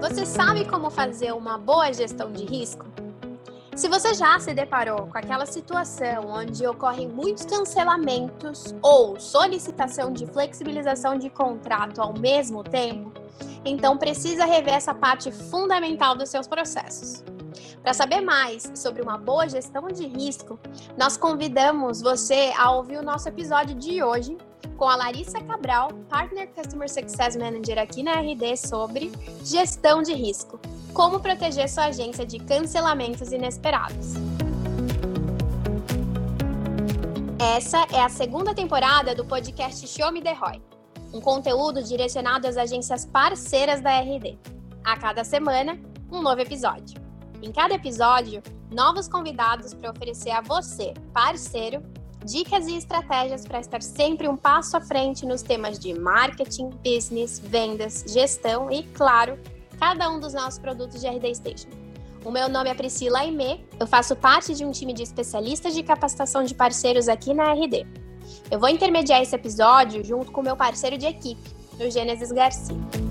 Você sabe como fazer uma boa gestão de risco? Se você já se deparou com aquela situação onde ocorrem muitos cancelamentos ou solicitação de flexibilização de contrato ao mesmo tempo, então precisa rever essa parte fundamental dos seus processos. Para saber mais sobre uma boa gestão de risco, nós convidamos você a ouvir o nosso episódio de hoje com a Larissa Cabral, Partner Customer Success Manager aqui na RD, sobre gestão de risco. Como proteger sua agência de cancelamentos inesperados. Essa é a segunda temporada do podcast Show Me The Roy, um conteúdo direcionado às agências parceiras da RD. A cada semana, um novo episódio. Em cada episódio, novos convidados para oferecer a você, parceiro, dicas e estratégias para estar sempre um passo à frente nos temas de marketing, business, vendas, gestão e, claro, cada um dos nossos produtos de RD Station. O meu nome é Priscila Aimee, eu faço parte de um time de especialistas de capacitação de parceiros aqui na RD. Eu vou intermediar esse episódio junto com meu parceiro de equipe, o Gênesis Garcia.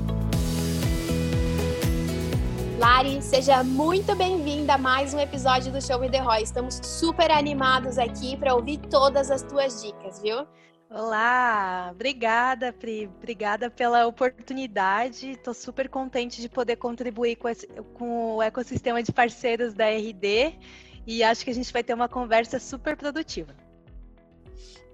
Lari, seja muito bem-vinda a mais um episódio do Show Me The Roy. Estamos super animados aqui para ouvir todas as tuas dicas, viu? Olá, obrigada, Pri. Obrigada pela oportunidade. Estou super contente de poder contribuir com, esse, com o ecossistema de parceiros da RD e acho que a gente vai ter uma conversa super produtiva.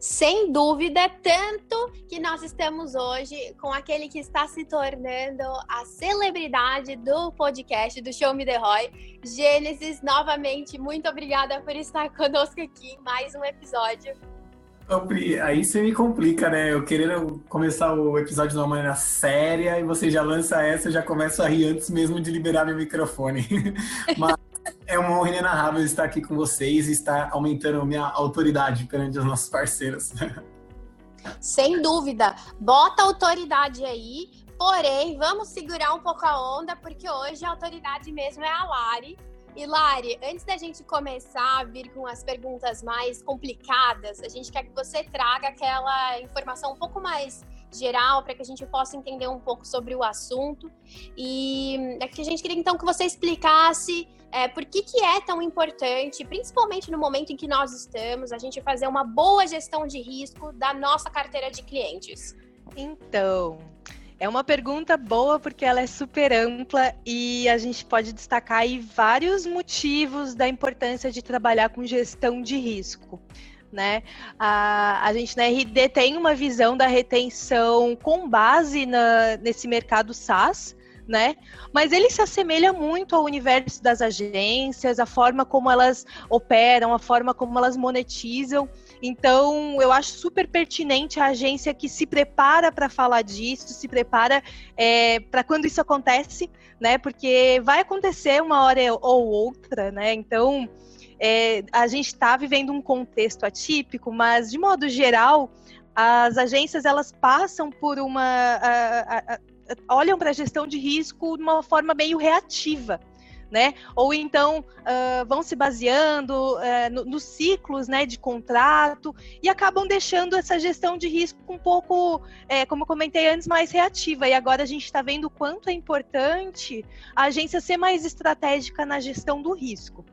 Sem dúvida, tanto que nós estamos hoje com aquele que está se tornando a celebridade do podcast do Show Me The Roy, Gênesis. Novamente, muito obrigada por estar conosco aqui em mais um episódio. Aí você me complica, né? Eu querendo começar o episódio de uma maneira séria e você já lança essa, eu já começo a rir antes mesmo de liberar meu microfone. Mas é uma honra inenarrável estar aqui com vocês e estar aumentando minha autoridade perante os nossos parceiros. Sem dúvida. Bota autoridade aí, porém, vamos segurar um pouco a onda, porque hoje a autoridade mesmo é a Lari. E Lari, antes da gente começar a vir com as perguntas mais complicadas, a gente quer que você traga aquela informação um pouco mais geral para que a gente possa entender um pouco sobre o assunto. E é que a gente queria então que você explicasse é, por que, que é tão importante, principalmente no momento em que nós estamos, a gente fazer uma boa gestão de risco da nossa carteira de clientes. Então, é uma pergunta boa porque ela é super ampla e a gente pode destacar aí vários motivos da importância de trabalhar com gestão de risco. Né? A, a gente na RD tem uma visão da retenção com base na, nesse mercado SaaS, né? Mas ele se assemelha muito ao universo das agências, a forma como elas operam, a forma como elas monetizam. Então, eu acho super pertinente a agência que se prepara para falar disso, se prepara é, para quando isso acontece, né? Porque vai acontecer uma hora ou outra, né? Então, é, a gente está vivendo um contexto atípico, mas de modo geral, as agências elas passam por uma a, a, olham para a gestão de risco de uma forma meio reativa. Né? Ou então uh, vão se baseando uh, no, nos ciclos né, de contrato e acabam deixando essa gestão de risco um pouco, é, como eu comentei antes, mais reativa. E agora a gente está vendo o quanto é importante a agência ser mais estratégica na gestão do risco.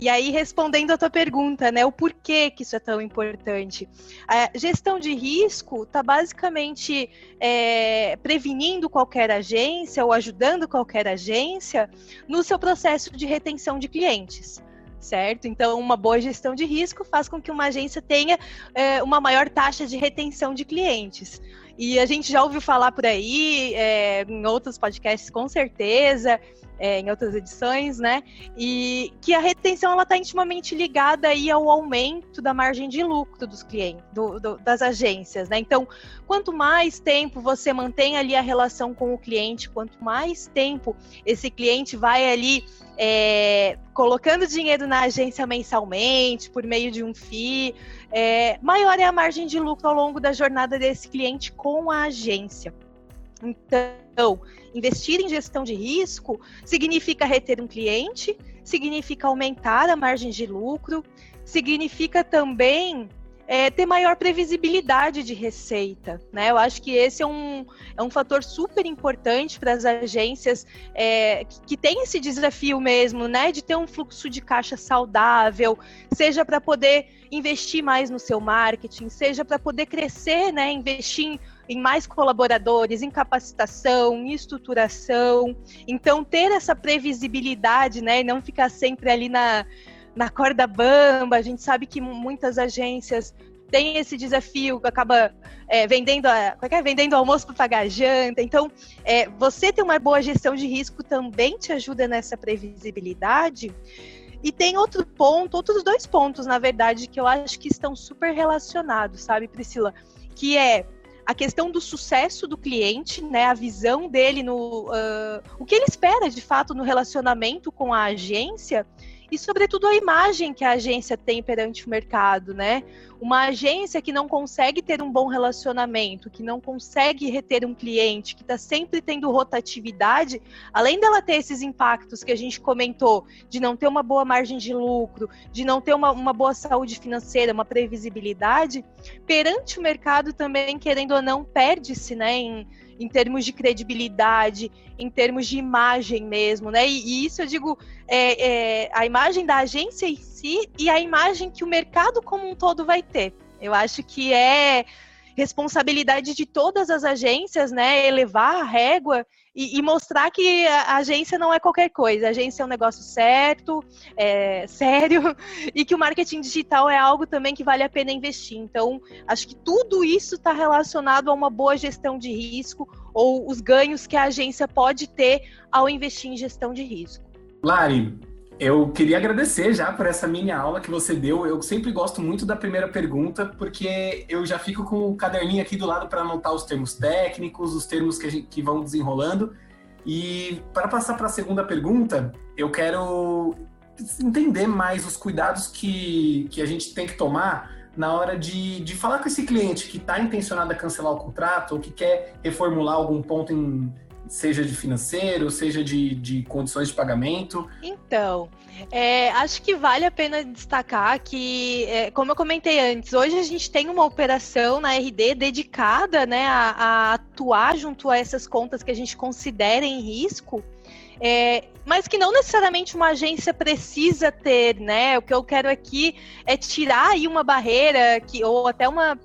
E aí, respondendo a tua pergunta, né, o porquê que isso é tão importante. A gestão de risco está basicamente é, prevenindo qualquer agência ou ajudando qualquer agência no seu processo de retenção de clientes certo? Então, uma boa gestão de risco faz com que uma agência tenha é, uma maior taxa de retenção de clientes. E a gente já ouviu falar por aí, é, em outros podcasts, com certeza, é, em outras edições, né? E que a retenção ela está intimamente ligada aí ao aumento da margem de lucro dos clientes, do, do, das agências, né? Então, quanto mais tempo você mantém ali a relação com o cliente, quanto mais tempo esse cliente vai ali é, colocando dinheiro na agência mensalmente, por meio de um FII, é, maior é a margem de lucro ao longo da jornada desse cliente com a agência. Então, investir em gestão de risco significa reter um cliente, significa aumentar a margem de lucro, significa também é, ter maior previsibilidade de receita. Né? Eu acho que esse é um, é um fator super importante para as agências é, que, que têm esse desafio mesmo, né? De ter um fluxo de caixa saudável, seja para poder investir mais no seu marketing, seja para poder crescer, né? Investir em em mais colaboradores, em capacitação, em estruturação. Então, ter essa previsibilidade, né, e não ficar sempre ali na, na corda bamba. A gente sabe que muitas agências têm esse desafio, acaba é, vendendo, a, é, é? vendendo almoço para pagar janta. Então, é, você ter uma boa gestão de risco também te ajuda nessa previsibilidade. E tem outro ponto, outros dois pontos, na verdade, que eu acho que estão super relacionados, sabe, Priscila? Que é a questão do sucesso do cliente, né, a visão dele no uh, o que ele espera de fato no relacionamento com a agência e, sobretudo, a imagem que a agência tem perante o mercado, né? Uma agência que não consegue ter um bom relacionamento, que não consegue reter um cliente, que está sempre tendo rotatividade, além dela ter esses impactos que a gente comentou, de não ter uma boa margem de lucro, de não ter uma, uma boa saúde financeira, uma previsibilidade, perante o mercado também, querendo ou não, perde-se, né? Em, em termos de credibilidade, em termos de imagem mesmo, né? E, e isso eu digo, é, é, a imagem da agência em si e a imagem que o mercado como um todo vai ter. Eu acho que é responsabilidade de todas as agências, né? Elevar a régua e, e, mostrar que a agência não é qualquer coisa. A agência é um negócio certo, é, sério, e que o marketing digital é algo também que vale a pena investir. Então, acho que tudo isso está relacionado a uma boa gestão de risco ou os ganhos que a agência pode ter ao investir em gestão de risco. Lari, eu queria agradecer já por essa mini aula que você deu. Eu sempre gosto muito da primeira pergunta, porque eu já fico com o caderninho aqui do lado para anotar os termos técnicos, os termos que, gente, que vão desenrolando. E para passar para a segunda pergunta, eu quero entender mais os cuidados que, que a gente tem que tomar na hora de, de falar com esse cliente que está intencionado a cancelar o contrato ou que quer reformular algum ponto em seja de financeiro, seja de, de condições de pagamento? Então, é, acho que vale a pena destacar que, é, como eu comentei antes, hoje a gente tem uma operação na RD dedicada né, a, a atuar junto a essas contas que a gente considera em risco. É, mas que não necessariamente uma agência precisa ter, né? O que eu quero aqui é tirar aí uma barreira que, ou até uma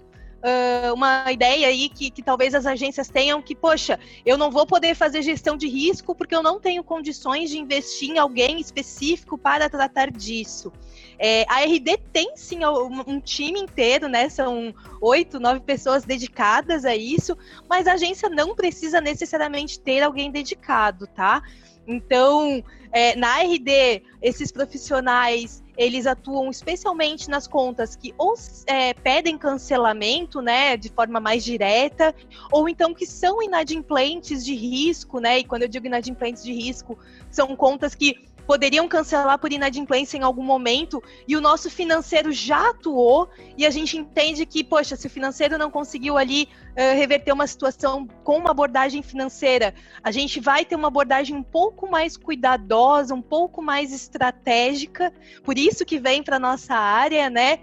uh, uma ideia aí que, que talvez as agências tenham que, poxa, eu não vou poder fazer gestão de risco porque eu não tenho condições de investir em alguém específico para tratar disso. É, a RD tem sim um, time inteiro, né? São oito, nove pessoas dedicadas a isso, mas a agência não precisa necessariamente ter alguém dedicado, tá? Então, é, na RD, esses profissionais eles atuam especialmente nas contas que ou é, pedem cancelamento, né, de forma mais direta, ou então que são inadimplentes de risco, né? E quando eu digo inadimplentes de risco, são contas que poderiam cancelar por inadimplência em algum momento e o nosso financeiro já atuou e a gente entende que, poxa, se o financeiro não conseguiu ali uh, reverter uma situação com uma abordagem financeira, a gente vai ter uma abordagem um pouco mais cuidadosa, um pouco mais estratégica, por isso que vem para nossa área, né?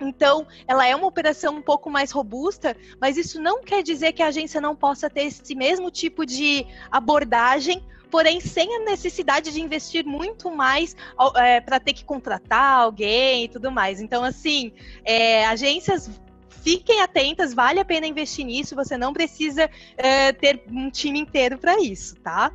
Então, ela é uma operação um pouco mais robusta, mas isso não quer dizer que a agência não possa ter esse mesmo tipo de abordagem porém sem a necessidade de investir muito mais é, para ter que contratar alguém e tudo mais. Então, assim, é, agências fiquem atentas, vale a pena investir nisso, você não precisa é, ter um time inteiro para isso, tá?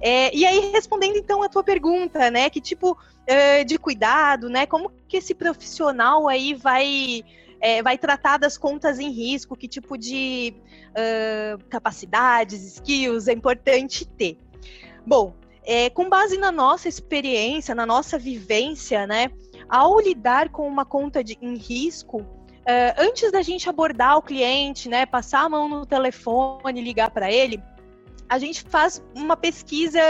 É, e aí, respondendo então a tua pergunta, né, que tipo é, de cuidado, né, como que esse profissional aí vai, é, vai tratar das contas em risco, que tipo de capacidades, skills é importante ter. Bom, é, com base na nossa experiência, na nossa vivência, né, ao lidar com uma conta de, em risco, é, antes da gente abordar o cliente, né, passar a mão no telefone, ligar para ele, a gente faz uma pesquisa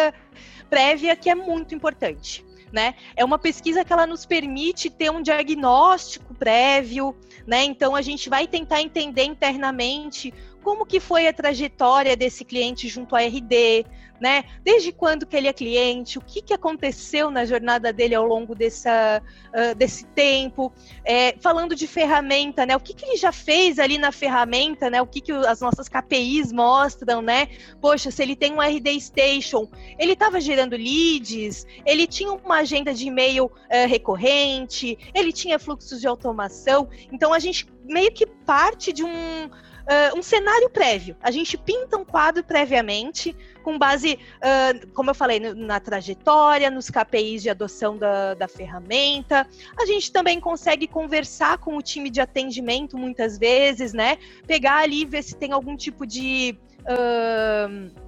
prévia que é muito importante. Né? É uma pesquisa que ela nos permite ter um diagnóstico prévio, né? Então a gente vai tentar entender internamente como que foi a trajetória desse cliente junto à RD, né? Desde quando que ele é cliente, o que, que aconteceu na jornada dele ao longo dessa, uh, desse tempo, é, falando de ferramenta, né? O que, que ele já fez ali na ferramenta, né? O que, que as nossas KPIs mostram, né? Poxa, se ele tem um RD Station, ele estava gerando leads, ele tinha uma agenda de e-mail uh, recorrente, ele tinha fluxos de automação. Então a gente meio que parte de um uh, um cenário prévio. A gente pinta um quadro previamente, com base, uh, como eu falei, na trajetória, nos KPIs de adoção da, da ferramenta. A gente também consegue conversar com o time de atendimento muitas vezes, né? Pegar ali e ver se tem algum tipo de. Uh,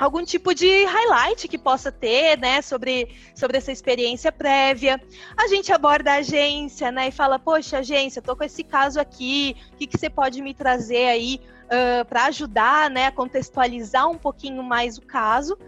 algum tipo de highlight que possa ter, né, sobre, sobre essa experiência prévia. A gente aborda a agência, né, e fala, poxa, agência, tô com esse caso aqui, o que, que você pode me trazer aí uh, para ajudar, né, a contextualizar um pouquinho mais o caso.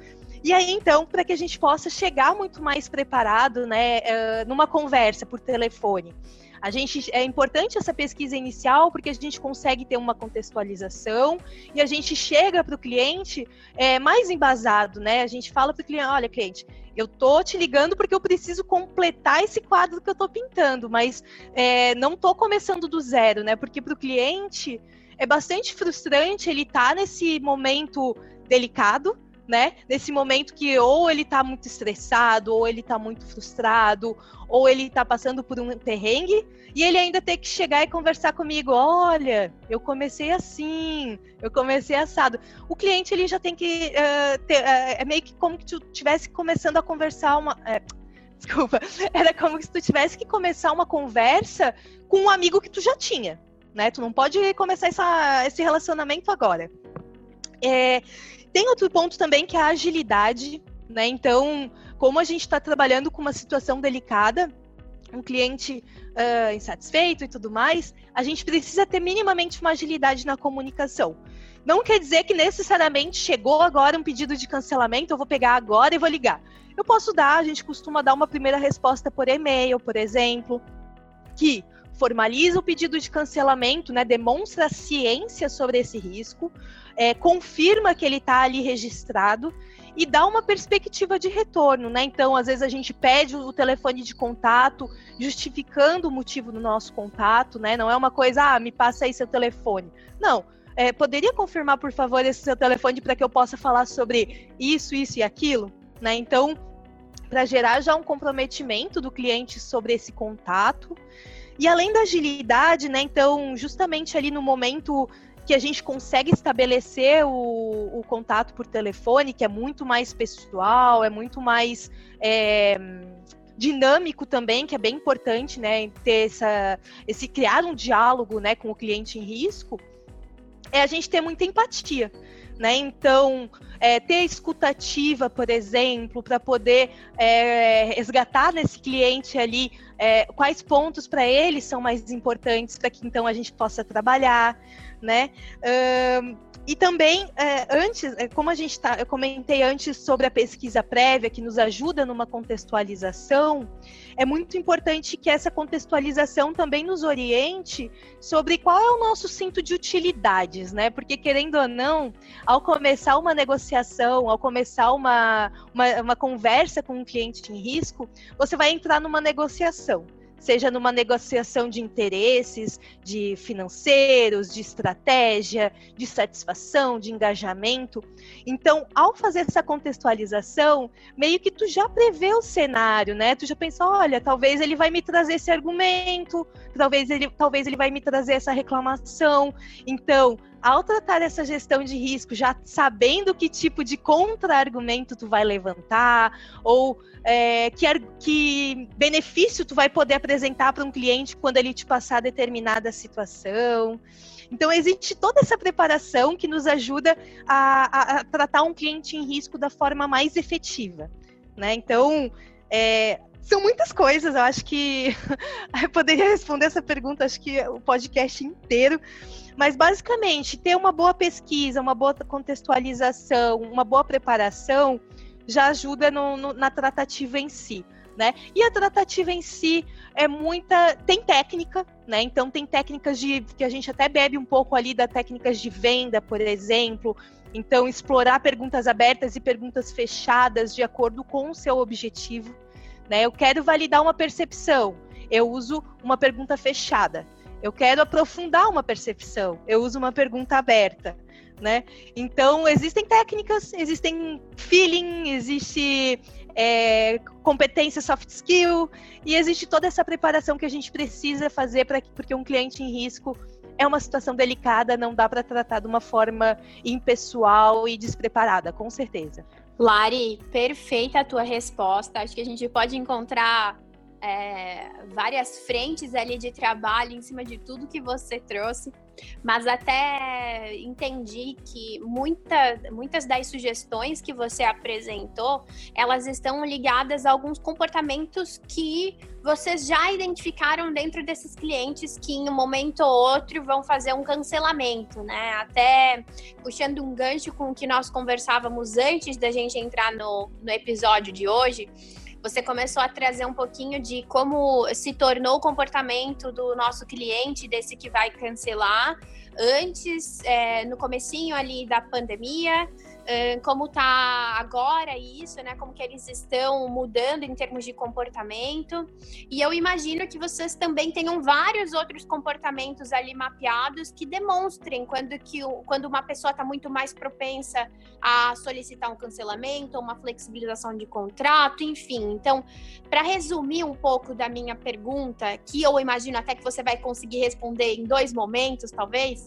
E aí, então, para que a gente possa chegar muito mais preparado, né, uh, numa conversa por telefone. A gente é importante essa pesquisa inicial porque a gente consegue ter uma contextualização e a gente chega para o cliente é, mais embasado, né? A gente fala para o cliente, olha, cliente, eu tô te ligando porque eu preciso completar esse quadro que eu tô pintando, mas é, não tô começando do zero, né? Porque para o cliente é bastante frustrante ele estar tá nesse momento delicado né? Nesse momento que ou ele tá muito estressado, ou ele tá muito frustrado, ou ele tá passando por um perrengue, e ele ainda tem que chegar e conversar comigo, olha, eu comecei assim, eu comecei assado. O cliente ele já tem que uh, ter, uh, é meio que como que tu tivesse começando a conversar uma uh, desculpa, era como se tu tivesse que começar uma conversa com um amigo que tu já tinha, né? Tu não pode começar essa, esse relacionamento agora. É, tem outro ponto também que é a agilidade, né? Então, como a gente está trabalhando com uma situação delicada, um cliente uh, insatisfeito e tudo mais, a gente precisa ter minimamente uma agilidade na comunicação. Não quer dizer que necessariamente chegou agora um pedido de cancelamento, eu vou pegar agora e vou ligar. Eu posso dar, a gente costuma dar uma primeira resposta por e-mail, por exemplo, que formaliza o pedido de cancelamento, né, demonstra ciência sobre esse risco, é, confirma que ele está ali registrado e dá uma perspectiva de retorno, né? Então, às vezes a gente pede o telefone de contato, justificando o motivo do nosso contato, né? Não é uma coisa, ah, me passa aí seu telefone. Não. É, poderia confirmar, por favor, esse seu telefone para que eu possa falar sobre isso, isso e aquilo, né? Então, para gerar já um comprometimento do cliente sobre esse contato. E além da agilidade, né? Então, justamente ali no momento que a gente consegue estabelecer o, o, contato por telefone, que é muito mais pessoal, é muito mais é, dinâmico também, que é bem importante, né, ter essa, esse criar um diálogo, né, com o cliente em risco, é a gente ter muita empatia. Né? Então, é, ter escutativa, por exemplo, para poder é, resgatar nesse cliente ali é, quais pontos para ele são mais importantes para que então a gente possa trabalhar né? Um, e também, é, antes, é, como a gente tá, eu comentei antes sobre a pesquisa prévia, que nos ajuda numa contextualização, é muito importante que essa contextualização também nos oriente sobre qual é o nosso cinto de utilidades, né? Porque, querendo ou não, ao começar uma negociação, ao começar uma, uma, uma conversa com um cliente em risco, você vai entrar numa negociação seja numa negociação de interesses, de financeiros, de estratégia, de satisfação, de engajamento. Então, ao fazer essa contextualização, meio que tu já prevê o cenário, né? Tu já pensa, olha, talvez ele vai me trazer esse argumento, talvez ele, talvez ele vai me trazer essa reclamação. Então, ao tratar essa gestão de risco, já sabendo que tipo de contra-argumento tu vai levantar, ou é, que, que benefício tu vai poder apresentar para um cliente quando ele te passar determinada situação. Então, existe toda essa preparação que nos ajuda a, a, a tratar um cliente em risco da forma mais efetiva. Né? Então, é, são muitas coisas, eu acho que eu poderia responder essa pergunta, acho que o podcast inteiro, mas basicamente ter uma boa pesquisa, uma boa contextualização, uma boa preparação já ajuda no, no, na tratativa em si. né? E a tratativa em si é muita. Tem técnica, né? Então tem técnicas de. que a gente até bebe um pouco ali da técnicas de venda, por exemplo. Então, explorar perguntas abertas e perguntas fechadas de acordo com o seu objetivo. Né? Eu quero validar uma percepção, eu uso uma pergunta fechada. Eu quero aprofundar uma percepção, eu uso uma pergunta aberta né? Então, existem técnicas, existem feeling, existe é, competência soft skill e existe toda essa preparação que a gente precisa fazer para porque um cliente em risco é uma situação delicada, não dá para tratar de uma forma impessoal e despreparada, com certeza. Lari, perfeita a tua resposta. Acho que a gente pode encontrar é, várias frentes ali de trabalho em cima de tudo que você trouxe mas até entendi que muita, muitas das sugestões que você apresentou, elas estão ligadas a alguns comportamentos que vocês já identificaram dentro desses clientes que em um momento ou outro vão fazer um cancelamento, né? Até puxando um gancho com o que nós conversávamos antes da gente entrar no, no episódio de hoje, você começou a trazer um pouquinho de como se tornou o comportamento do nosso cliente, desse que vai cancelar, antes, é, no comecinho ali da pandemia, como tá agora isso, né? Como que eles estão mudando em termos de comportamento. E eu imagino que vocês também tenham vários outros comportamentos ali mapeados que demonstrem quando, que, quando uma pessoa está muito mais propensa a solicitar um cancelamento, uma flexibilização de contrato, enfim. Então, para resumir um pouco da minha pergunta, que eu imagino até que você vai conseguir responder em dois momentos, talvez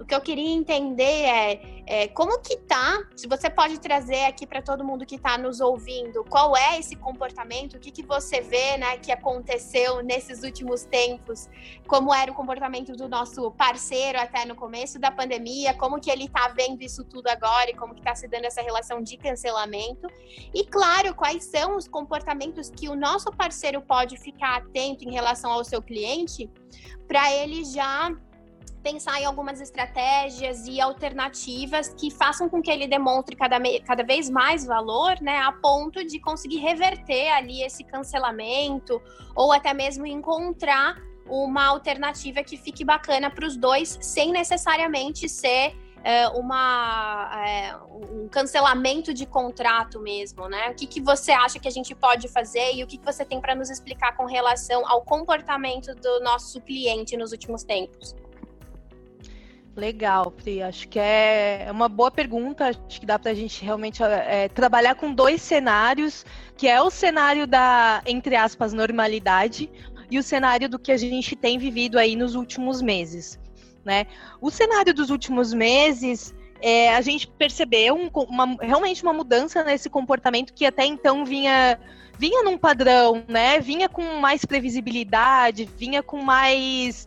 o que eu queria entender é, é, como que tá, se você pode trazer aqui para todo mundo que está nos ouvindo, qual é esse comportamento, o que, que você vê, né, que aconteceu nesses últimos tempos, como era o comportamento do nosso parceiro até no começo da pandemia, como que ele está vendo isso tudo agora e como que está se dando essa relação de cancelamento. E claro, quais são os comportamentos que o nosso parceiro pode ficar atento em relação ao seu cliente para ele já pensar em algumas estratégias e alternativas que façam com que ele demonstre cada, cada vez mais valor, né, a ponto de conseguir reverter ali esse cancelamento ou até mesmo encontrar uma alternativa que fique bacana para os dois, sem necessariamente ser é, uma, é, um cancelamento de contrato mesmo, né? O que, que você acha que a gente pode fazer e o que, que você tem para nos explicar com relação ao comportamento do nosso cliente nos últimos tempos? Legal, Pri. Acho que é, é uma boa pergunta. Acho que dá para a gente realmente é, trabalhar com dois cenários, que é o cenário da, entre aspas, normalidade e o cenário do que a gente tem vivido aí nos últimos meses. Né? O cenário dos últimos meses, é, a gente percebeu um, uma, realmente uma mudança nesse comportamento que até então vinha vinha num padrão, né? Vinha com mais previsibilidade, vinha com mais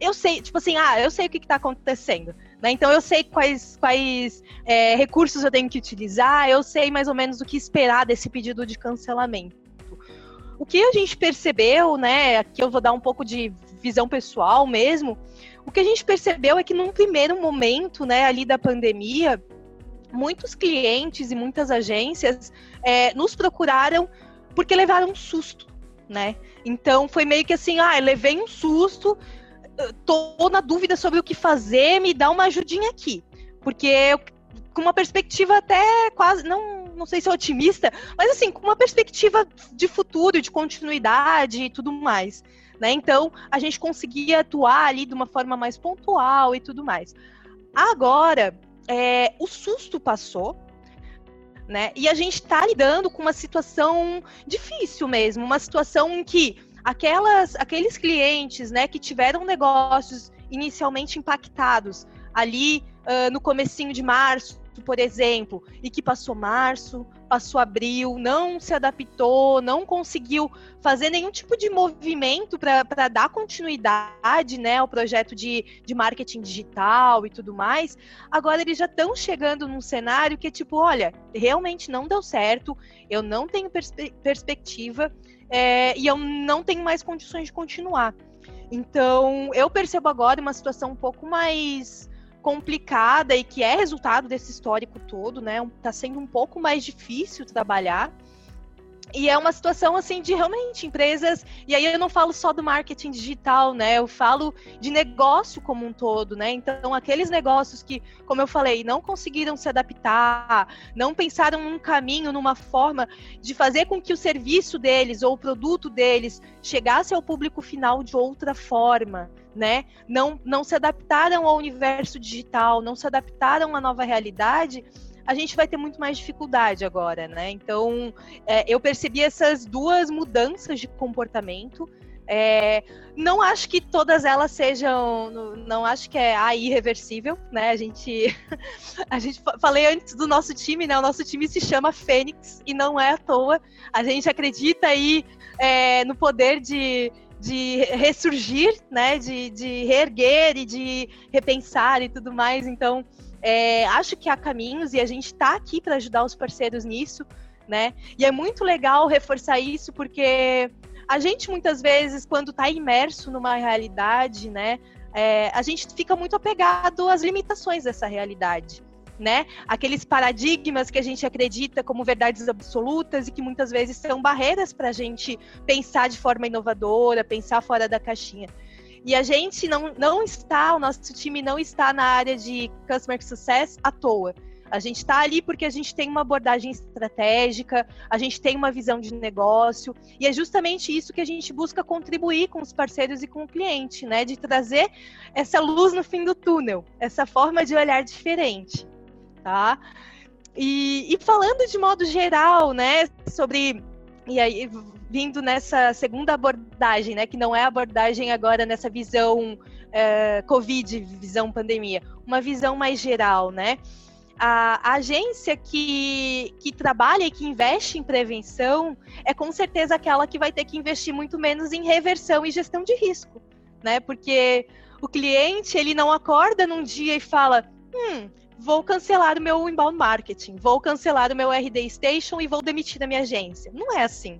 eu sei, tipo assim, ah, eu sei o que está acontecendo. Né? Então eu sei quais, quais é, recursos eu tenho que utilizar, eu sei mais ou menos o que esperar desse pedido de cancelamento. O que a gente percebeu, né? Aqui eu vou dar um pouco de visão pessoal mesmo. O que a gente percebeu é que num primeiro momento, né, ali da pandemia, muitos clientes e muitas agências é, nos procuraram porque levaram um susto, né? Então foi meio que assim, ah, levei um susto, tô na dúvida sobre o que fazer, me dá uma ajudinha aqui. Porque eu, com uma perspectiva até quase, não, não sei se é otimista, mas assim, com uma perspectiva de futuro, de continuidade e tudo mais. Né? Então, a gente conseguia atuar ali de uma forma mais pontual e tudo mais. Agora, é, o susto passou, né? E a gente está lidando com uma situação difícil mesmo, uma situação em que aquelas, aqueles clientes né, que tiveram negócios inicialmente impactados ali uh, no comecinho de março, por exemplo, e que passou março, passou abril, não se adaptou, não conseguiu fazer nenhum tipo de movimento para dar continuidade né, ao projeto de, de marketing digital e tudo mais, agora eles já estão chegando num cenário que é tipo, olha, realmente não deu certo, eu não tenho perspe perspectiva, é, e eu não tenho mais condições de continuar. Então, eu percebo agora uma situação um pouco mais complicada e que é resultado desse histórico todo, né? Tá sendo um pouco mais difícil trabalhar. E é uma situação assim de realmente empresas, e aí eu não falo só do marketing digital, né? Eu falo de negócio como um todo, né? Então, aqueles negócios que, como eu falei, não conseguiram se adaptar, não pensaram num caminho, numa forma de fazer com que o serviço deles ou o produto deles chegasse ao público final de outra forma, né? Não, não se adaptaram ao universo digital, não se adaptaram à nova realidade a gente vai ter muito mais dificuldade agora, né? Então, é, eu percebi essas duas mudanças de comportamento. É, não acho que todas elas sejam, não acho que é irreversível, né? A gente, a gente falei antes do nosso time, né? O nosso time se chama Fênix e não é à toa. A gente acredita aí é, no poder de, de ressurgir, né? De, de reerguer e de repensar e tudo mais. Então, é, acho que há caminhos e a gente está aqui para ajudar os parceiros nisso, né? E é muito legal reforçar isso porque a gente muitas vezes, quando está imerso numa realidade, né, é, a gente fica muito apegado às limitações dessa realidade. Né? Aqueles paradigmas que a gente acredita como verdades absolutas e que muitas vezes são barreiras para a gente pensar de forma inovadora, pensar fora da caixinha. E a gente não, não está, o nosso time não está na área de Customer Success à toa. A gente está ali porque a gente tem uma abordagem estratégica, a gente tem uma visão de negócio, e é justamente isso que a gente busca contribuir com os parceiros e com o cliente, né? De trazer essa luz no fim do túnel, essa forma de olhar diferente, tá? E, e falando de modo geral, né, sobre. E aí, vindo nessa segunda abordagem, né, que não é abordagem agora nessa visão uh, Covid, visão pandemia, uma visão mais geral, né? A, agência que, que trabalha e que investe em prevenção é com certeza aquela que vai ter que investir muito menos em reversão e gestão de risco, né? Porque o cliente ele não acorda num dia e fala, hum, vou cancelar o meu inbound marketing, vou cancelar o meu RD Station e vou demitir a minha agência. Não é assim.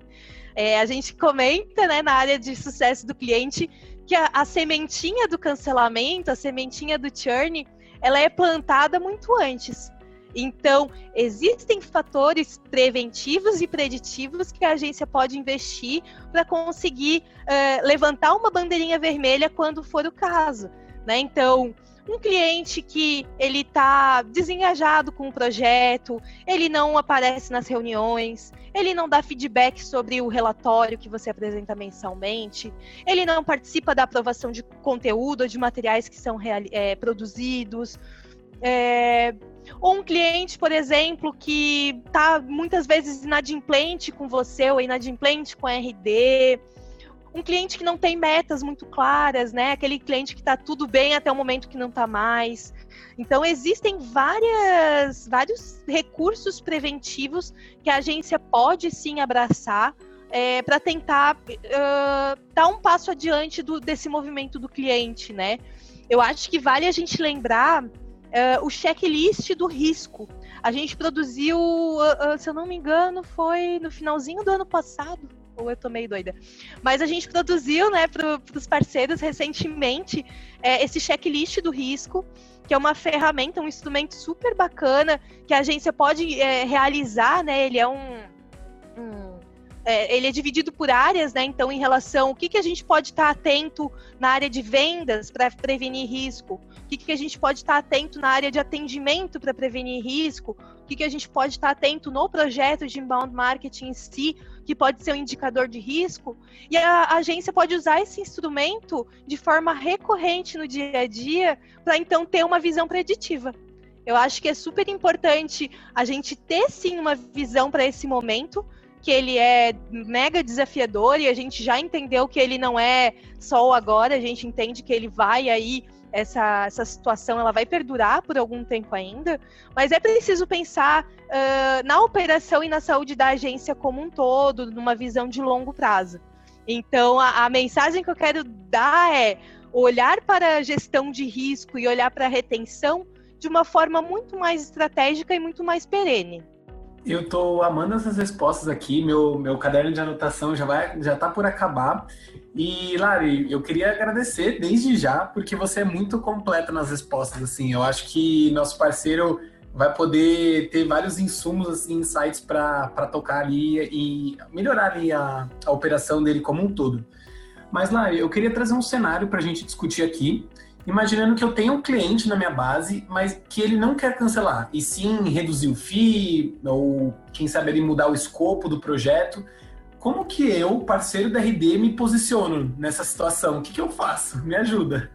É, a gente comenta né, na área de sucesso do cliente que a, a, sementinha do cancelamento, a sementinha do churn, ela é plantada muito antes. Então, existem fatores preventivos e preditivos que a agência pode investir para conseguir uh, levantar uma bandeirinha vermelha quando for o caso. Né? Então, um cliente que ele está desengajado com o projeto, ele não aparece nas reuniões, ele não dá feedback sobre o relatório que você apresenta mensalmente, ele não participa da aprovação de conteúdo ou de materiais que são é, produzidos. É, ou um cliente, por exemplo, que está muitas vezes inadimplente com você ou inadimplente com a RD um cliente que não tem metas muito claras, né? Aquele cliente que está tudo bem até o momento que não está mais. Então existem várias, vários recursos preventivos que a agência pode sim abraçar é, para tentar uh, dar um passo adiante do, desse movimento do cliente, né? Eu acho que vale a gente lembrar uh, o checklist do risco. A gente produziu, uh, se eu não me engano, foi no finalzinho do ano passado ou eu tô meio doida. Mas a gente produziu, né, para os parceiros recentemente é, esse checklist do risco, que é uma ferramenta, um instrumento super bacana que a agência pode é, realizar, né? Ele é um, um é, ele é dividido por áreas, né? Então, em relação o que, que a gente pode estar atento na área de vendas para prevenir risco, o que, que a gente pode estar atento na área de atendimento para prevenir risco, o que, que a gente pode estar atento no projeto de inbound marketing em si que pode ser um indicador de risco, e a agência pode usar esse instrumento de forma recorrente no dia a dia para então ter uma visão preditiva. Eu acho que é super importante a gente ter sim uma visão para esse momento, que ele é mega desafiador e a gente já entendeu que ele não é só o agora, a gente entende que ele vai aí essa, essa situação ela vai perdurar por algum tempo ainda, mas é preciso pensar uh, na operação e na saúde da agência como um todo, numa visão de longo prazo. Então, a, a mensagem que eu quero dar é olhar para a gestão de risco e olhar para a retenção de uma forma muito mais estratégica e muito mais perene. Eu estou amando essas respostas aqui. Meu, meu caderno de anotação já vai já tá por acabar. E, Lari, eu queria agradecer desde já, porque você é muito completa nas respostas. Assim, eu acho que nosso parceiro vai poder ter vários insumos, assim, insights para tocar ali e melhorar ali a, a operação dele como um todo. Mas, Lari, eu queria trazer um cenário para a gente discutir aqui, imaginando que eu tenho um cliente na minha base, mas que ele não quer cancelar, e sim reduzir o FII, ou quem sabe ele mudar o escopo do projeto. Como que eu, parceiro da RD, me posiciono nessa situação? O que, que eu faço? Me ajuda.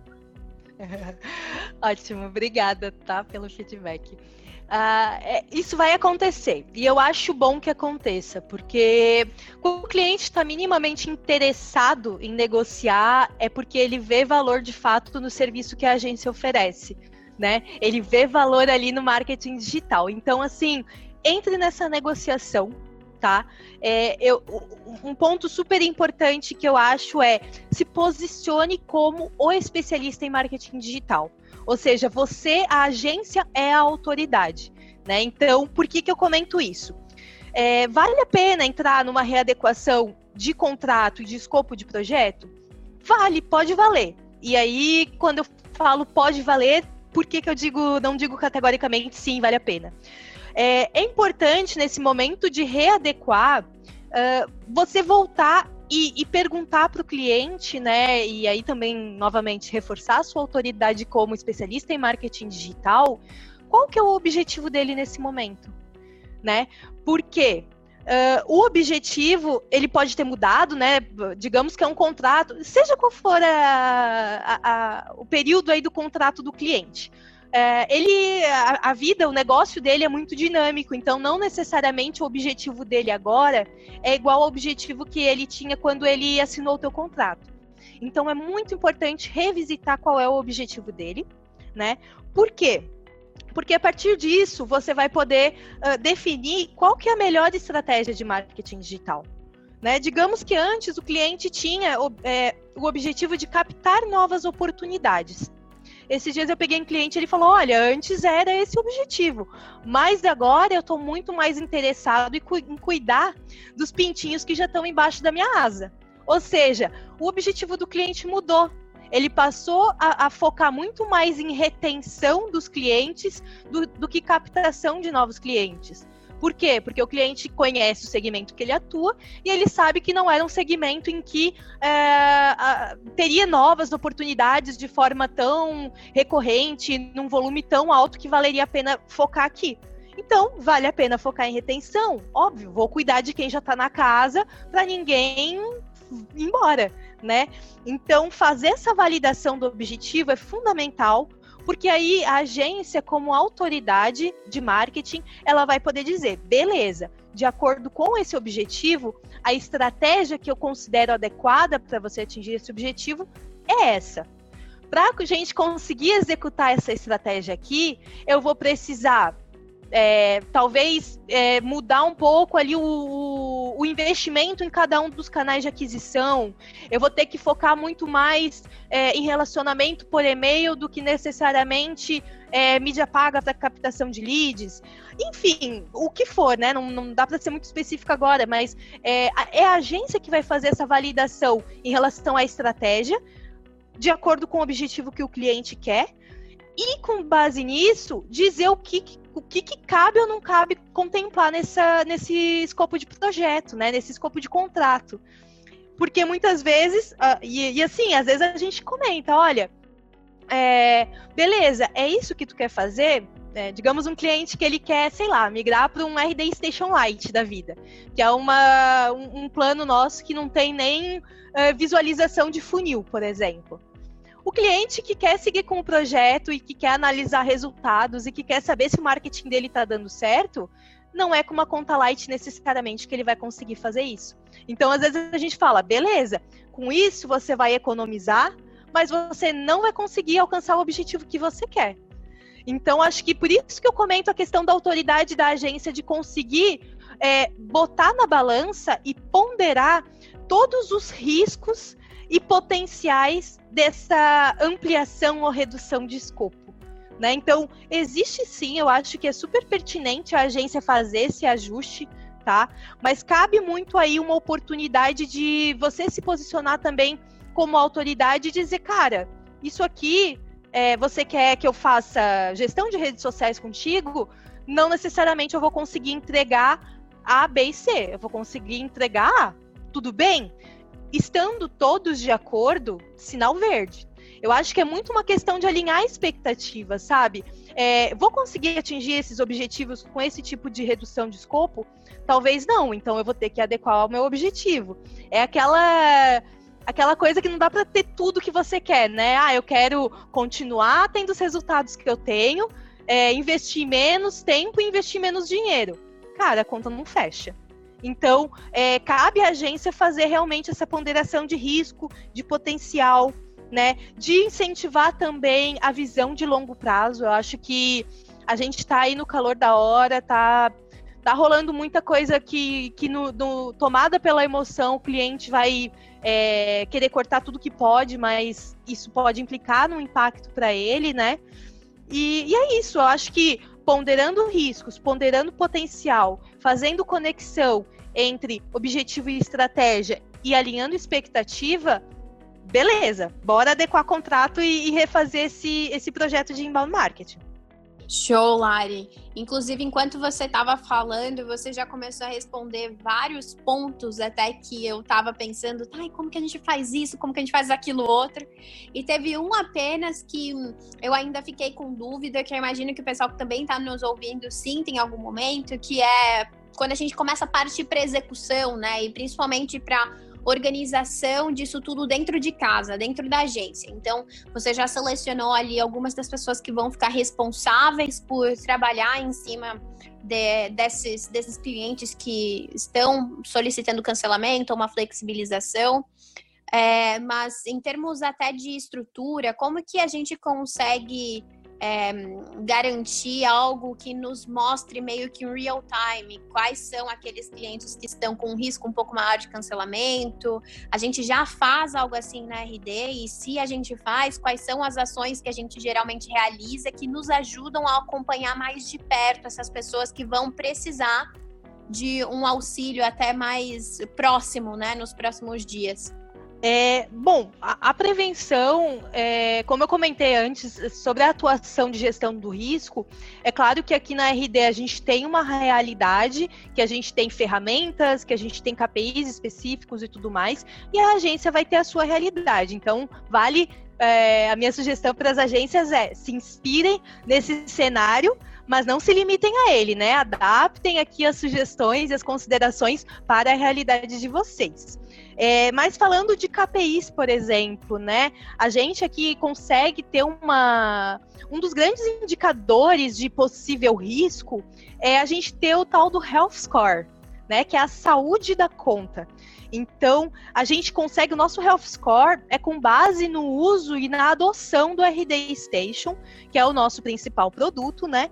Ótimo, obrigada, tá, pelo feedback. Uh, é, isso vai acontecer e eu acho bom que aconteça, porque quando o cliente está minimamente interessado em negociar, é porque ele vê valor de fato no serviço que a agência oferece, né? Ele vê valor ali no marketing digital. Então, assim, entre nessa negociação, tá? É, eu, um ponto super importante que eu acho é se posicione como o especialista em marketing digital. Ou seja, você, a agência, é a autoridade. Né? Então, por que, que eu comento isso? É, vale a pena entrar numa readequação de contrato e de escopo de projeto? Vale, pode valer. E aí, quando eu falo pode valer, por que, que eu digo, não digo categoricamente sim, vale a pena? É, é importante nesse momento de readequar uh, você voltar e, e perguntar para o cliente, né? E aí também, novamente, reforçar a sua autoridade como especialista em marketing digital, qual que é o objetivo dele nesse momento, né? Porque uh, o objetivo ele pode ter mudado, né? Digamos que é um contrato, seja qual for a, a, a, o período aí do contrato do cliente é, ele a, a, vida, o negócio dele é muito dinâmico, então não necessariamente o objetivo dele agora é igual ao objetivo que ele tinha quando ele assinou o teu contrato. Então é muito importante revisitar qual é o objetivo dele, né? Por quê? Porque a partir disso você vai poder uh, definir qual que é a melhor estratégia de marketing digital. Né? Digamos que antes o cliente tinha é, o objetivo de captar novas oportunidades. Esses dias eu peguei um cliente ele falou: Olha, antes era esse o objetivo, mas agora eu estou muito mais interessado em, cu em cuidar dos pintinhos que já estão embaixo da minha asa. Ou seja, o objetivo do cliente mudou. Ele passou a, a focar muito mais em retenção dos clientes do, do que captação de novos clientes. Por quê? Porque o cliente conhece o segmento que ele atua e ele sabe que não era um segmento em que é, teria novas oportunidades de forma tão recorrente, num volume tão alto que valeria a pena focar aqui. Então, vale a pena focar em retenção. Óbvio, vou cuidar de quem já está na casa para ninguém ir embora, né? Então, fazer essa validação do objetivo é fundamental porque aí a agência, como autoridade de marketing, ela vai poder dizer, beleza, de acordo com esse objetivo, a estratégia que eu considero adequada para você atingir esse objetivo é essa. Para a gente conseguir executar essa estratégia aqui, eu vou precisar é, talvez é, mudar um pouco ali o, o, investimento em cada um dos canais de aquisição. Eu vou ter que focar muito mais é, em relacionamento por e-mail do que necessariamente é, mídia paga para captação de leads. Enfim, o que for, né? Não, não dá para ser muito específico agora, mas é, é a agência que vai fazer essa validação em relação à estratégia, de acordo com o objetivo que o cliente quer e com base nisso dizer o que, o que, que, cabe ou não cabe contemplar nessa, nesse escopo de projeto, né? Nesse escopo de contrato. Porque muitas vezes, uh, e, e, assim, às vezes a gente comenta, olha, é, beleza, é isso que tu quer fazer? É, digamos um cliente que ele quer, sei lá, migrar para um RD Station Lite da vida, que é uma, um, um plano nosso que não tem nem uh, visualização de funil, por exemplo. O cliente que quer seguir com o projeto e que quer analisar resultados e que quer saber se o marketing dele está dando certo, não é com uma conta light necessariamente que ele vai conseguir fazer isso. Então, às vezes a gente fala, beleza, com isso você vai economizar, mas você não vai conseguir alcançar o objetivo que você quer. Então, acho que por isso que eu comento a questão da autoridade da agência de conseguir é, botar na balança e ponderar todos os riscos e potenciais dessa ampliação ou redução de escopo. Né? Então, existe sim, eu acho que é super pertinente a agência fazer esse ajuste, tá? Mas cabe muito aí uma oportunidade de você se posicionar também como autoridade e dizer, cara, isso aqui é, você quer que eu faça gestão de redes sociais contigo? não necessariamente eu vou conseguir entregar A, B e C. Eu vou conseguir entregar A. Tudo bem? Estando todos de acordo, sinal verde. Eu acho que é muito uma questão de alinhar expectativas, sabe? É, vou conseguir atingir esses objetivos com esse tipo de redução de escopo? Talvez não, então eu vou ter que adequar ao meu objetivo. É aquela aquela coisa que não dá para ter tudo que você quer, né? Ah, eu quero continuar tendo os resultados que eu tenho, é, investir menos tempo e investir menos dinheiro. Cara, a conta não fecha. Então, é, cabe à agência fazer realmente essa ponderação de risco, de potencial, né? De incentivar também a visão de longo prazo. Eu acho que a gente está aí no calor da hora, tá tá rolando muita coisa que, que no, no tomada pela emoção, o cliente vai é, querer cortar tudo que pode, mas isso pode implicar num impacto para ele, né? E, e, é isso, eu acho que ponderando riscos, ponderando potencial, fazendo conexão entre objetivo e estratégia e alinhando expectativa, beleza, bora adequar contrato e, e refazer esse, esse projeto de inbound marketing. Show, Lari. Inclusive, enquanto você estava falando, você já começou a responder vários pontos até que eu estava pensando, tá, como que a gente faz isso? Como que a gente faz aquilo outro? E teve um apenas que eu ainda fiquei com dúvida, que eu imagino que o pessoal que também está nos ouvindo sinta em algum momento, que é quando a gente começa a partir para execução, né? E principalmente para organização disso tudo dentro de casa, dentro da agência. Então, você já selecionou ali algumas das pessoas que vão ficar responsáveis por trabalhar em cima de, desses, desses clientes que estão solicitando cancelamento uma flexibilização. É, mas em termos até de estrutura, como que a gente consegue é, garantir algo que nos mostre meio que em real time quais são aqueles clientes que estão com um risco um pouco maior de cancelamento. A gente já faz algo assim na RD e se a gente faz, quais são as ações que a gente geralmente realiza que nos ajudam a acompanhar mais de perto essas pessoas que vão precisar de um auxílio até mais próximo, né, nos próximos dias. É, bom, a, a prevenção, é, como eu comentei antes, sobre a atuação de gestão do risco, é claro que aqui na RD a gente tem uma realidade, que a gente tem ferramentas, que a gente tem KPIs específicos e tudo mais, e a agência vai ter a sua realidade. Então, vale. É, a minha sugestão para as agências é se inspirem nesse cenário mas não se limitem a ele, né? Adaptem aqui as sugestões e as considerações para a realidade de vocês. É, mas falando de KPIs, por exemplo, né? A gente aqui consegue ter uma. Um dos grandes indicadores de possível risco é a gente ter o tal do Health Score, né? Que é a saúde da conta. Então, a gente consegue, o nosso Health Score é com base no uso e na adoção do RD Station, que é o nosso principal produto, né?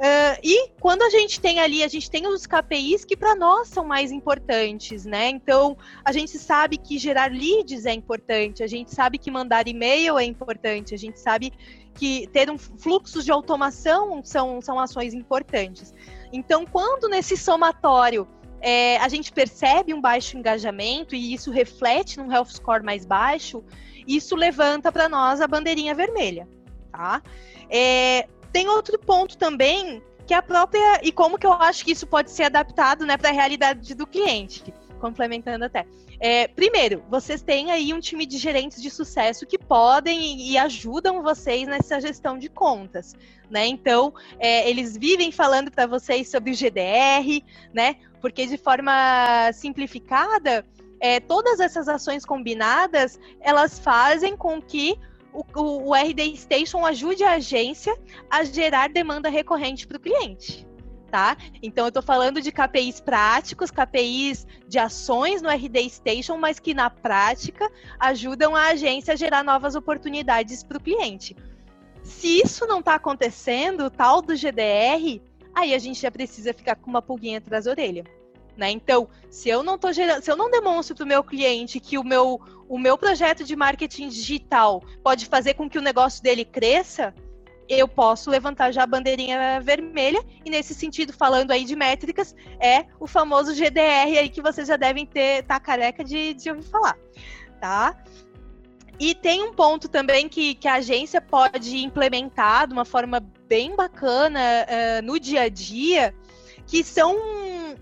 Uh, e quando a gente tem ali, a gente tem os KPIs que para nós são mais importantes, né? Então, a gente sabe que gerar leads é importante, a gente sabe que mandar e-mail é importante, a gente sabe que ter um fluxo de automação são, são ações importantes. Então, quando nesse somatório é, a gente percebe um baixo engajamento e isso reflete num health score mais baixo, isso levanta para nós a bandeirinha vermelha, tá? É, tem outro ponto também que é a própria e como que eu acho que isso pode ser adaptado, né, para a realidade do cliente, complementando até. É, primeiro, vocês têm aí um time de gerentes de sucesso que podem e, ajudam vocês nessa gestão de contas, né? Então, é, eles vivem falando para vocês sobre o GDR, né? Porque de forma simplificada, é, todas essas ações combinadas, elas fazem com que o, o, o RD Station ajude a agência a gerar demanda recorrente para o cliente tá? Então eu estou falando de KPIs práticos, KPIs de ações no RD Station, mas que na prática ajudam a agência a gerar novas oportunidades para o cliente. Se isso não está acontecendo, o tal do GDR, aí a gente já precisa ficar com uma pulguinha atrás da orelha. Né? Então, se eu não tô gerando, se eu não demonstro para o meu cliente que o meu, o meu projeto de marketing digital pode fazer com que o negócio dele cresça, eu posso levantar já a bandeirinha vermelha, e nesse sentido, falando aí de métricas, é o famoso GDR aí que vocês já devem ter, tá careca de, de ouvir falar, tá? E tem um ponto também que, que a agência pode implementar de uma forma bem bacana uh, no dia a dia, que são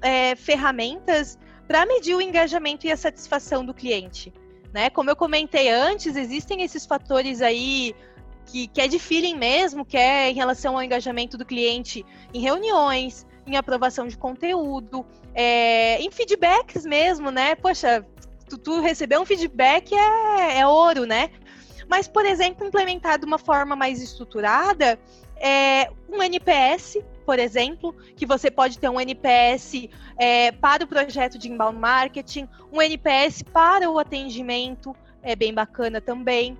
é, ferramentas para medir o engajamento e a satisfação do cliente. Né? Como eu comentei antes, existem esses fatores aí que, que é de feeling mesmo, que é em relação ao engajamento do cliente em reuniões, em aprovação de conteúdo, é, em feedbacks mesmo, né? Poxa, tu, tu receber um feedback é, é ouro, né? Mas, por exemplo, implementar de uma forma mais estruturada, é, um NPS, por exemplo, que você pode ter um NPS é, para o projeto de inbound marketing, um NPS para o atendimento, é bem bacana também.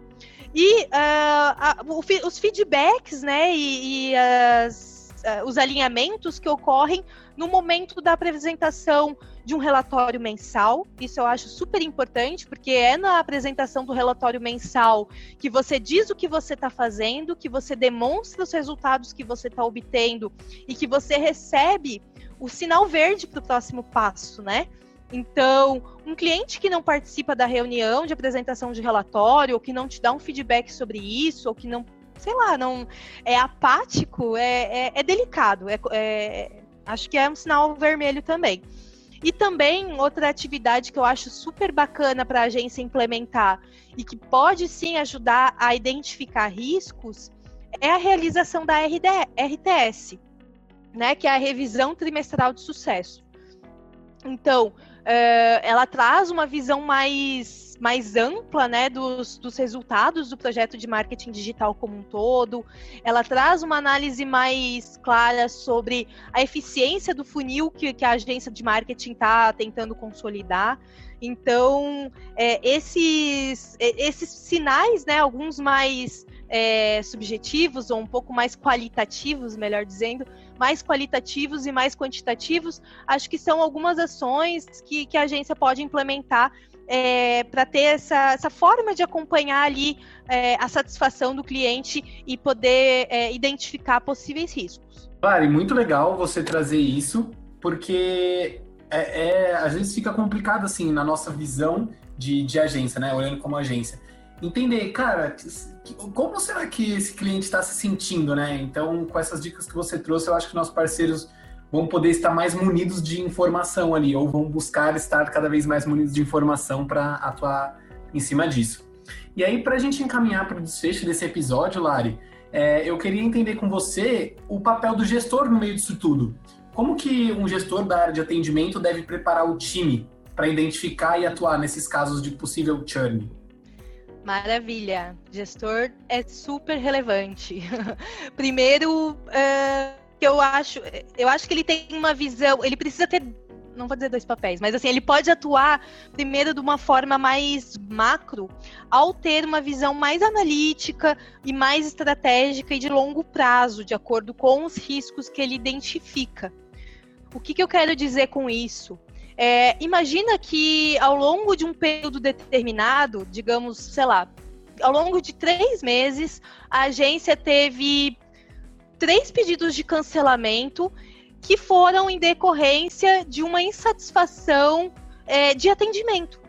E uh, a, o, os feedbacks, né, e, e as, uh, os alinhamentos que ocorrem no momento da apresentação de um relatório mensal. Isso eu acho super importante, porque é na apresentação do relatório mensal que você diz o que você está fazendo, que você demonstra os resultados que você está obtendo e que você recebe o sinal verde para o próximo passo, né? Então, um cliente que não participa da reunião de apresentação de relatório, ou que não te dá um feedback sobre isso, ou que não, sei lá, não é apático, é, é, é delicado. É, é, acho que é um sinal vermelho também. E também outra atividade que eu acho super bacana para a agência implementar e que pode sim ajudar a identificar riscos é a realização da RD, RTS, né, que é a revisão trimestral de sucesso. Então, uh, ela traz uma visão mais, mais ampla né, dos, dos resultados do projeto de marketing digital como um todo. Ela traz uma análise mais clara sobre a eficiência do funil que, que a agência de marketing está tentando consolidar. Então, é, esses, esses sinais, né, alguns mais é, subjetivos ou um pouco mais qualitativos, melhor dizendo, mais qualitativos e mais quantitativos, acho que são algumas ações que, que a agência pode implementar é, para ter essa, essa forma de acompanhar ali é, a satisfação do cliente e poder é, identificar possíveis riscos. Vale, muito legal você trazer isso, porque é, é, às vezes fica complicado assim na nossa visão de, de agência, né? Olhando como agência entender, cara, como será que esse cliente está se sentindo, né? Então, com essas dicas que você trouxe, eu acho que nossos parceiros vão poder estar mais munidos de informação ali, ou vão buscar estar cada vez mais munidos de informação para atuar em cima disso. E aí, para a gente encaminhar para o desfecho desse episódio, Lari, é, eu queria entender com você o papel do gestor no meio disso tudo. Como que um gestor da área de atendimento deve preparar o time para identificar e atuar nesses casos de possível churn? Maravilha. Gestor é super relevante. Primeiro, uh, que eu acho, eu acho que ele tem uma visão, ele precisa ter não vou dizer dois papéis, mas assim, ele pode atuar primeiro de uma forma mais macro, ao ter uma visão mais analítica e mais estratégica e de longo prazo, de acordo com os riscos que ele identifica. O que, que eu quero dizer com isso? É, imagina que ao longo de um período determinado, digamos, sei lá, ao longo de três meses, a agência teve três pedidos de cancelamento que foram em decorrência de uma insatisfação é, de atendimento,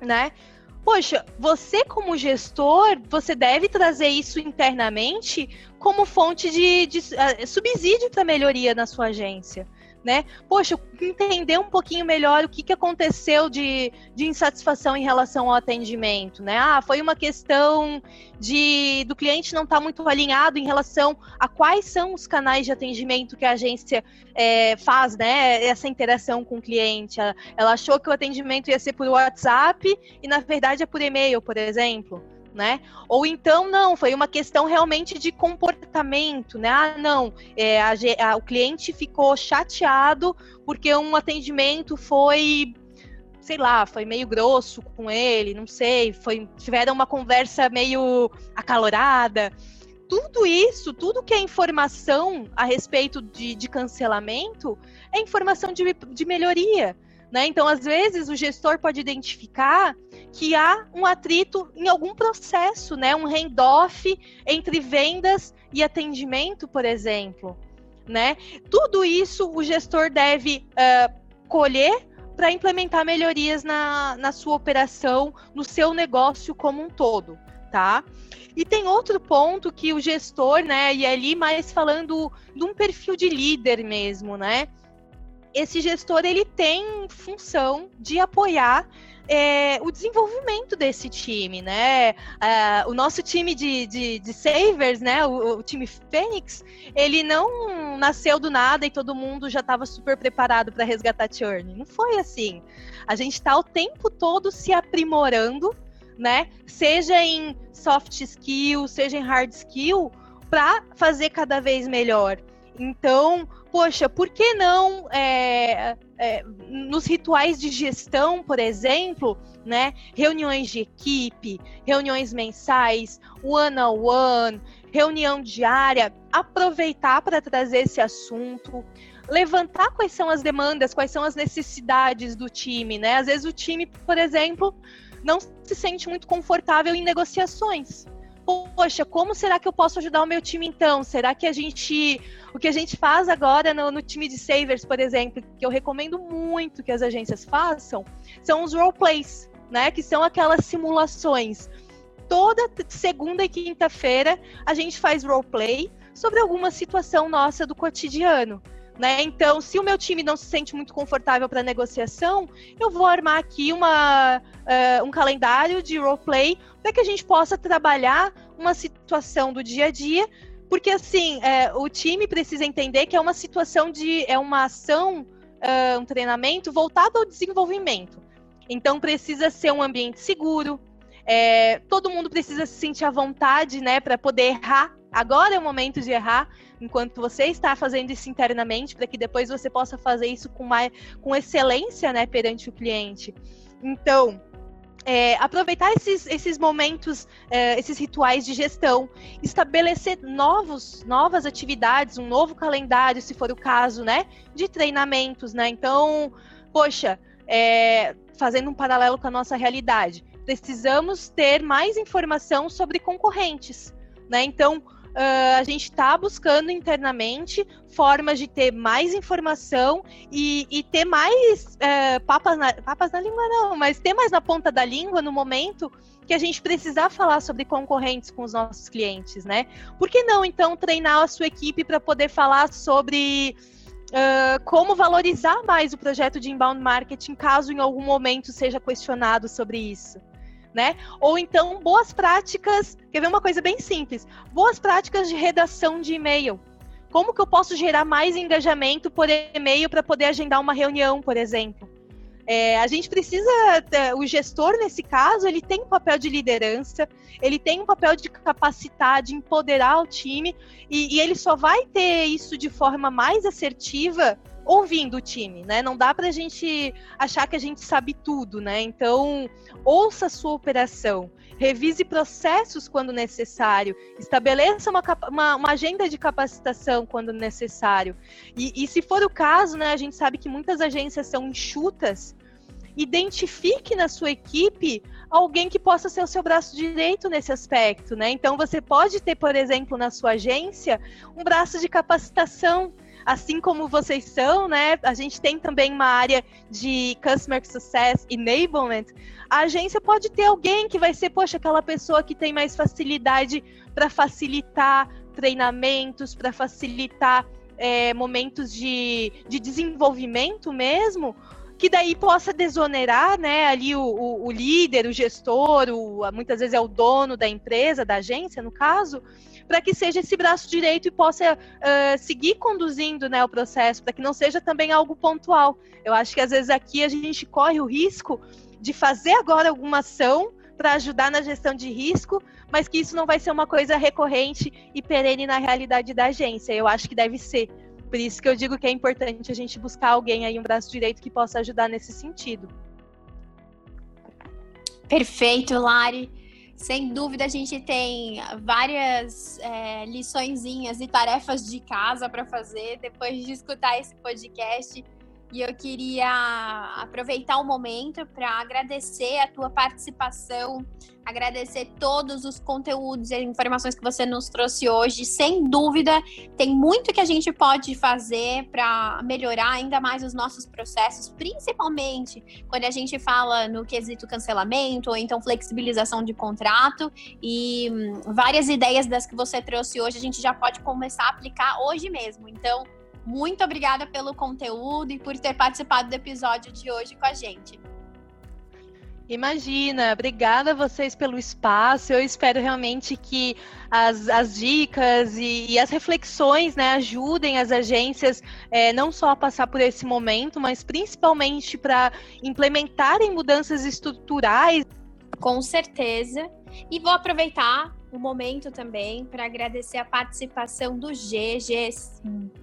né? Poxa, você como gestor, você deve trazer isso internamente como fonte de, de uh, subsídio para melhoria na sua agência né? Poxa, entender um pouquinho melhor o que, que aconteceu de, de insatisfação em relação ao atendimento, né? Ah, foi uma questão de do cliente não estar tá muito alinhado em relação a quais são os canais de atendimento que a agência é, faz, né? Essa interação com o cliente. Ela, ela achou que o atendimento ia ser por WhatsApp e na verdade é por e-mail, por exemplo né? Ou então, não, foi uma questão realmente de comportamento, né? Ah, não, é, a, a, o cliente ficou chateado porque um atendimento foi sei lá, foi meio grosso com ele, não sei, foi, tiveram uma conversa meio acalorada. Tudo isso, tudo que é informação a respeito de, de cancelamento, é informação de, de melhoria. Né? Então, às vezes, o gestor pode identificar que há um atrito em algum processo, né? um handoff entre vendas e atendimento, por exemplo. Né? Tudo isso o gestor deve uh, colher para implementar melhorias na, na sua operação, no seu negócio como um todo. tá? E tem outro ponto que o gestor, né, e ali mais falando de um perfil de líder mesmo, né? Esse gestor ele tem função de apoiar é, o desenvolvimento desse time, né? Uh, o nosso time de, de, de savers, né? O, o, time Fênix, ele não nasceu do nada e todo mundo já estava super preparado para resgatar Churn. Não foi assim. A gente está o tempo todo se aprimorando, né? Seja em soft skill, seja em hard skill, para fazer cada vez melhor. Então, poxa, por que não é, é, nos rituais de gestão, por exemplo, né, reuniões de equipe, reuniões mensais, one on one, reunião diária, aproveitar para trazer esse assunto, levantar quais são as demandas, quais são as necessidades do time, né? Às vezes o time, por exemplo, não se sente muito confortável em negociações poxa, como será que eu posso ajudar o meu time então? Será que a gente. O que a gente faz agora no, no time de savers, por exemplo, que eu recomendo muito que as agências façam, são os roleplays, né? Que são aquelas simulações. Toda segunda e quinta-feira a gente faz roleplay sobre alguma situação nossa do cotidiano. Né? Então, se o meu time não se sente muito confortável para negociação, eu vou armar aqui uma, uh, um calendário de roleplay para que a gente possa trabalhar uma situação do dia a dia, porque assim, é, o time precisa entender que é uma situação de. é uma ação, uh, um treinamento voltado ao desenvolvimento. Então precisa ser um ambiente seguro. É, todo mundo precisa se sentir à vontade, né, para poder errar. Agora é o momento de errar enquanto você está fazendo isso internamente, para que depois você possa fazer isso com, mais, com excelência né, perante o cliente. Então, é, aproveitar esses, esses momentos, é, esses rituais de gestão, estabelecer novos, novas atividades, um novo calendário, se for o caso, né, de treinamentos, né? Então, poxa, é, fazendo um paralelo com a nossa realidade, precisamos ter mais informação sobre concorrentes, né? Então, uh, a gente está buscando internamente formas de ter mais informação e, e ter mais uh, papas, na, papas na língua, não, mas ter mais na ponta da língua no momento que a gente precisar falar sobre concorrentes com os nossos clientes, né? Por que não, então, treinar a sua equipe para poder falar sobre Uh, como valorizar mais o projeto de inbound marketing caso em algum momento seja questionado sobre isso né? Ou então boas práticas, quer ver uma coisa bem simples? Boas práticas de redação de e-mail. Como que eu posso gerar mais engajamento por e-mail para poder agendar uma reunião, por exemplo? É, a gente precisa, o gestor nesse caso, ele tem um papel de liderança, ele tem um papel de capacitar, de empoderar o time, e, e ele só vai ter isso de forma mais assertiva ouvindo o time, né? Não dá para a gente achar que a gente sabe tudo, né? Então, ouça a sua operação, revise processos quando necessário, estabeleça uma, uma, uma agenda de capacitação quando necessário. E, e se for o caso, né? A gente sabe que muitas agências são enxutas. Identifique na sua equipe alguém que possa ser o seu braço direito nesse aspecto, né? Então você pode ter, por exemplo, na sua agência, um braço de capacitação assim como vocês são, né? A gente tem também uma área de Customer Success Enablement. A agência pode ter alguém que vai ser, poxa, aquela pessoa que tem mais facilidade para facilitar treinamentos, para facilitar é, momentos de, de desenvolvimento mesmo, que daí possa desonerar, né, ali o, o, o líder, o gestor, o, muitas vezes é o dono da empresa, da agência, no caso, para que seja esse braço direito e possa uh, seguir conduzindo né, o processo, para que não seja também algo pontual. Eu acho que às vezes aqui a gente corre o risco de fazer agora alguma ação para ajudar na gestão de risco, mas que isso não vai ser uma coisa recorrente e perene na realidade da agência. Eu acho que deve ser. Por isso que eu digo que é importante a gente buscar alguém aí, um braço direito que possa ajudar nesse sentido. Perfeito, Lari. Sem dúvida, a gente tem várias é, liçõezinhas e tarefas de casa para fazer depois de escutar esse podcast. E eu queria aproveitar o momento para agradecer a tua participação, agradecer todos os conteúdos e informações que você nos trouxe hoje. Sem dúvida, tem muito que a gente pode fazer para melhorar ainda mais os nossos processos, principalmente quando a gente fala no quesito cancelamento ou então flexibilização de contrato. E hum, várias ideias das que você trouxe hoje a gente já pode começar a aplicar hoje mesmo. Então, muito obrigada pelo conteúdo e por ter participado do episódio de hoje com a gente. Imagina, obrigada a vocês pelo espaço. Eu espero realmente que as, as dicas e, e as reflexões né, ajudem as agências é, não só a passar por esse momento, mas principalmente para implementarem mudanças estruturais. Com certeza. E vou aproveitar o momento também para agradecer a participação do G. G,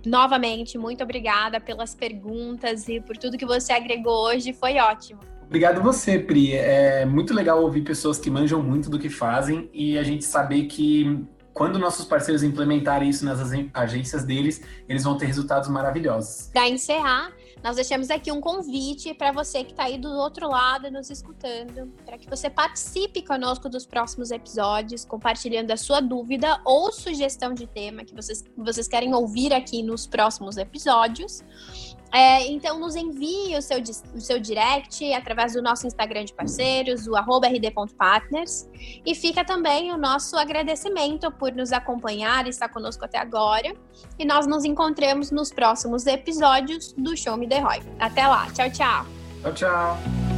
novamente, muito obrigada pelas perguntas e por tudo que você agregou hoje, foi ótimo. Obrigado você, Pri. É muito legal ouvir pessoas que manjam muito do que fazem e a gente saber que quando nossos parceiros implementarem isso nas agências deles, eles vão ter resultados maravilhosos. Para encerrar, nós deixamos aqui um convite para você que está aí do outro lado nos escutando, para que você participe conosco dos próximos episódios, compartilhando a sua dúvida ou sugestão de tema que vocês, vocês querem ouvir aqui nos próximos episódios. É, então, nos envie o seu, o seu direct através do nosso Instagram de parceiros, o rd.partners. E fica também o nosso agradecimento por nos acompanhar e estar conosco até agora. E nós nos encontramos nos próximos episódios do Show Me The Roy. Até lá. Tchau, tchau. Tchau, tchau.